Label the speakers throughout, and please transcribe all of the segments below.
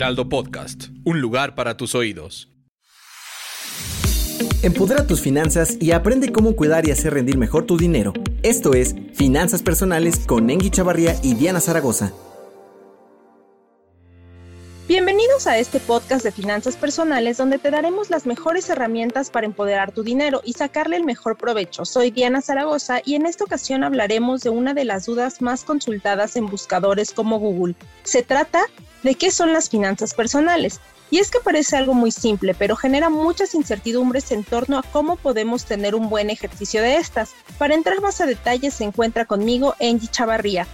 Speaker 1: Heraldo Podcast, un lugar para tus oídos.
Speaker 2: Empodera tus finanzas y aprende cómo cuidar y hacer rendir mejor tu dinero. Esto es Finanzas Personales con Engi Chavarría y Diana Zaragoza.
Speaker 3: Bienvenidos a este podcast de finanzas personales donde te daremos las mejores herramientas para empoderar tu dinero y sacarle el mejor provecho. Soy Diana Zaragoza y en esta ocasión hablaremos de una de las dudas más consultadas en buscadores como Google. Se trata de qué son las finanzas personales. Y es que parece algo muy simple, pero genera muchas incertidumbres en torno a cómo podemos tener un buen ejercicio de estas. Para entrar más a detalles se encuentra conmigo Angie Chavarría,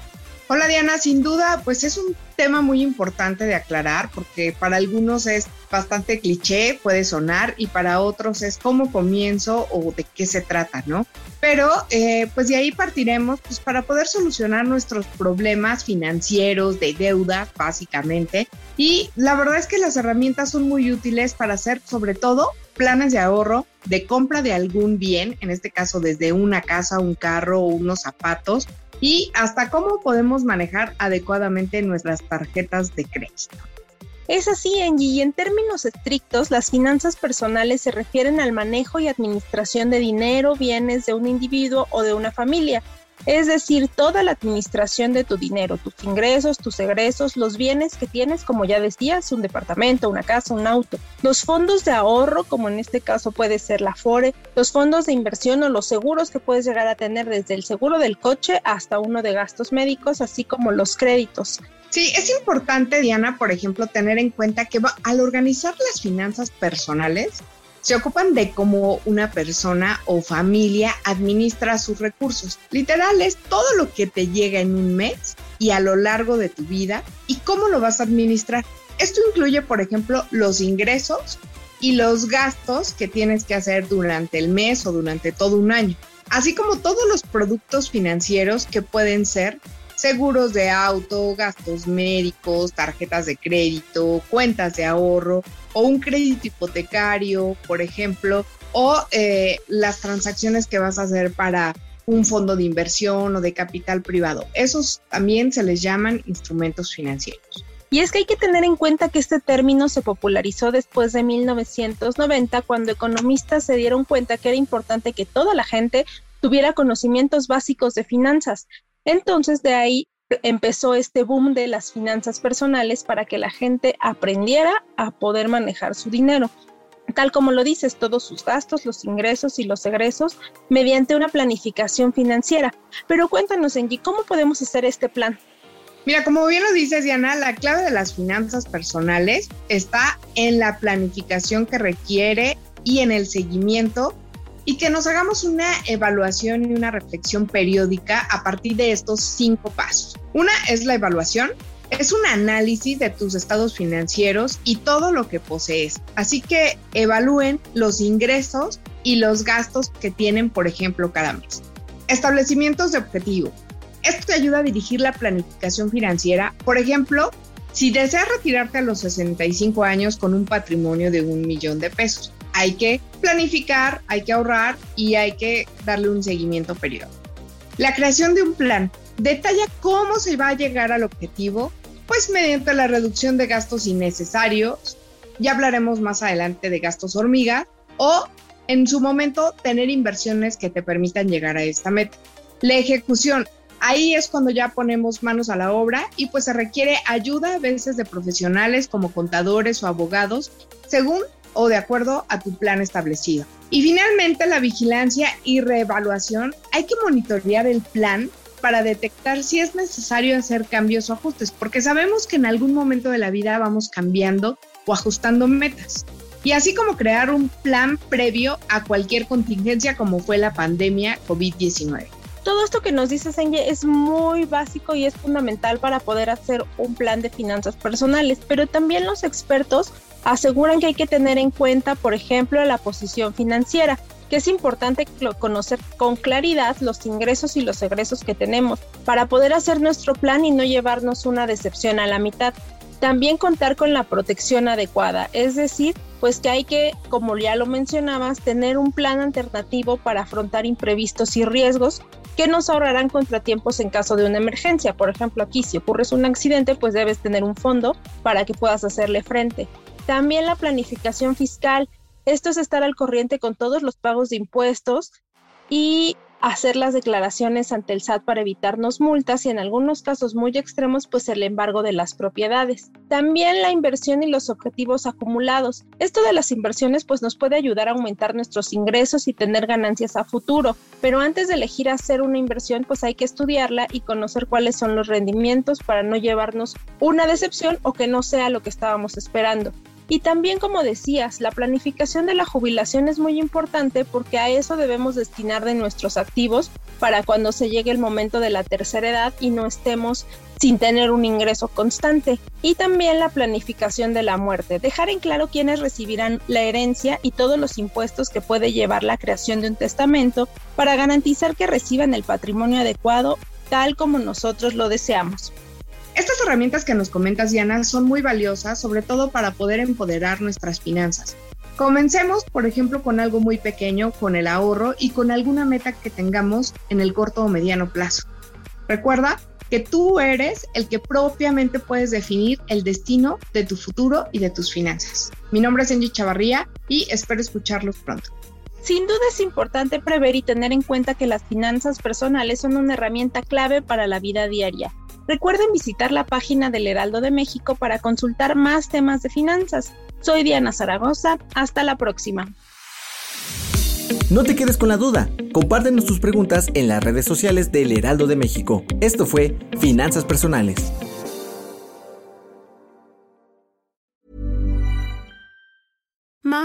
Speaker 4: Hola Diana, sin duda, pues es un tema muy importante de aclarar porque para algunos es bastante cliché, puede sonar, y para otros es cómo comienzo o de qué se trata, ¿no? Pero eh, pues de ahí partiremos pues para poder solucionar nuestros problemas financieros, de deuda, básicamente. Y la verdad es que las herramientas son muy útiles para hacer sobre todo planes de ahorro, de compra de algún bien, en este caso desde una casa, un carro o unos zapatos, y hasta cómo podemos manejar adecuadamente nuestras tarjetas de crédito.
Speaker 3: Es así, Angie, y en términos estrictos, las finanzas personales se refieren al manejo y administración de dinero, bienes de un individuo o de una familia, es decir, toda la administración de tu dinero, tus ingresos, tus egresos, los bienes que tienes, como ya decías, un departamento, una casa, un auto, los fondos de ahorro, como en este caso puede ser la FORE, los fondos de inversión o los seguros que puedes llegar a tener desde el seguro del coche hasta uno de gastos médicos, así como los créditos.
Speaker 4: Sí, es importante, Diana, por ejemplo, tener en cuenta que al organizar las finanzas personales, se ocupan de cómo una persona o familia administra sus recursos. Literal es todo lo que te llega en un mes y a lo largo de tu vida y cómo lo vas a administrar. Esto incluye, por ejemplo, los ingresos y los gastos que tienes que hacer durante el mes o durante todo un año, así como todos los productos financieros que pueden ser seguros de auto, gastos médicos, tarjetas de crédito, cuentas de ahorro o un crédito hipotecario, por ejemplo, o eh, las transacciones que vas a hacer para un fondo de inversión o de capital privado. Esos también se les llaman instrumentos financieros.
Speaker 3: Y es que hay que tener en cuenta que este término se popularizó después de 1990 cuando economistas se dieron cuenta que era importante que toda la gente tuviera conocimientos básicos de finanzas, entonces de ahí empezó este boom de las finanzas personales para que la gente aprendiera a poder manejar su dinero. Tal como lo dices, todos sus gastos, los ingresos y los egresos mediante una planificación financiera. Pero cuéntanos, Angie, ¿cómo podemos hacer este plan?
Speaker 4: Mira, como bien lo dices, Diana, la clave de las finanzas personales está en la planificación que requiere y en el seguimiento y que nos hagamos una evaluación y una reflexión periódica a partir de estos cinco pasos. Una es la evaluación, es un análisis de tus estados financieros y todo lo que posees. Así que evalúen los ingresos y los gastos que tienen, por ejemplo, cada mes. Establecimientos de objetivo. Esto te ayuda a dirigir la planificación financiera. Por ejemplo, si deseas retirarte a los 65 años con un patrimonio de un millón de pesos, hay que planificar, hay que ahorrar y hay que darle un seguimiento periódico. La creación de un plan detalla cómo se va a llegar al objetivo, pues mediante la reducción de gastos innecesarios, ya hablaremos más adelante de gastos hormiga, o en su momento tener inversiones que te permitan llegar a esta meta. La ejecución, ahí es cuando ya ponemos manos a la obra y pues se requiere ayuda a veces de profesionales como contadores o abogados, según o de acuerdo a tu plan establecido. Y finalmente, la vigilancia y reevaluación. Hay que monitorear el plan para detectar si es necesario hacer cambios o ajustes, porque sabemos que en algún momento de la vida vamos cambiando o ajustando metas. Y así como crear un plan previo a cualquier contingencia como fue la pandemia COVID-19.
Speaker 3: Todo esto que nos dice Senye es muy básico y es fundamental para poder hacer un plan de finanzas personales, pero también los expertos aseguran que hay que tener en cuenta, por ejemplo, la posición financiera, que es importante conocer con claridad los ingresos y los egresos que tenemos para poder hacer nuestro plan y no llevarnos una decepción a la mitad. También contar con la protección adecuada, es decir, pues que hay que, como ya lo mencionabas, tener un plan alternativo para afrontar imprevistos y riesgos que nos ahorrarán contratiempos en caso de una emergencia. Por ejemplo, aquí si ocurres un accidente, pues debes tener un fondo para que puedas hacerle frente. También la planificación fiscal. Esto es estar al corriente con todos los pagos de impuestos y hacer las declaraciones ante el SAT para evitarnos multas y en algunos casos muy extremos pues el embargo de las propiedades. También la inversión y los objetivos acumulados. Esto de las inversiones pues nos puede ayudar a aumentar nuestros ingresos y tener ganancias a futuro, pero antes de elegir hacer una inversión pues hay que estudiarla y conocer cuáles son los rendimientos para no llevarnos una decepción o que no sea lo que estábamos esperando. Y también, como decías, la planificación de la jubilación es muy importante porque a eso debemos destinar de nuestros activos para cuando se llegue el momento de la tercera edad y no estemos sin tener un ingreso constante. Y también la planificación de la muerte, dejar en claro quiénes recibirán la herencia y todos los impuestos que puede llevar la creación de un testamento para garantizar que reciban el patrimonio adecuado tal como nosotros lo deseamos.
Speaker 4: Estas herramientas que nos comentas, Diana, son muy valiosas, sobre todo para poder empoderar nuestras finanzas. Comencemos, por ejemplo, con algo muy pequeño, con el ahorro y con alguna meta que tengamos en el corto o mediano plazo. Recuerda que tú eres el que propiamente puedes definir el destino de tu futuro y de tus finanzas. Mi nombre es Angie Chavarría y espero escucharlos pronto.
Speaker 3: Sin duda es importante prever y tener en cuenta que las finanzas personales son una herramienta clave para la vida diaria Recuerden visitar la página del Heraldo de México para consultar más temas de finanzas. Soy Diana Zaragoza, hasta la próxima.
Speaker 2: No te quedes con la duda, compártenos tus preguntas en las redes sociales del Heraldo de México. Esto fue Finanzas Personales.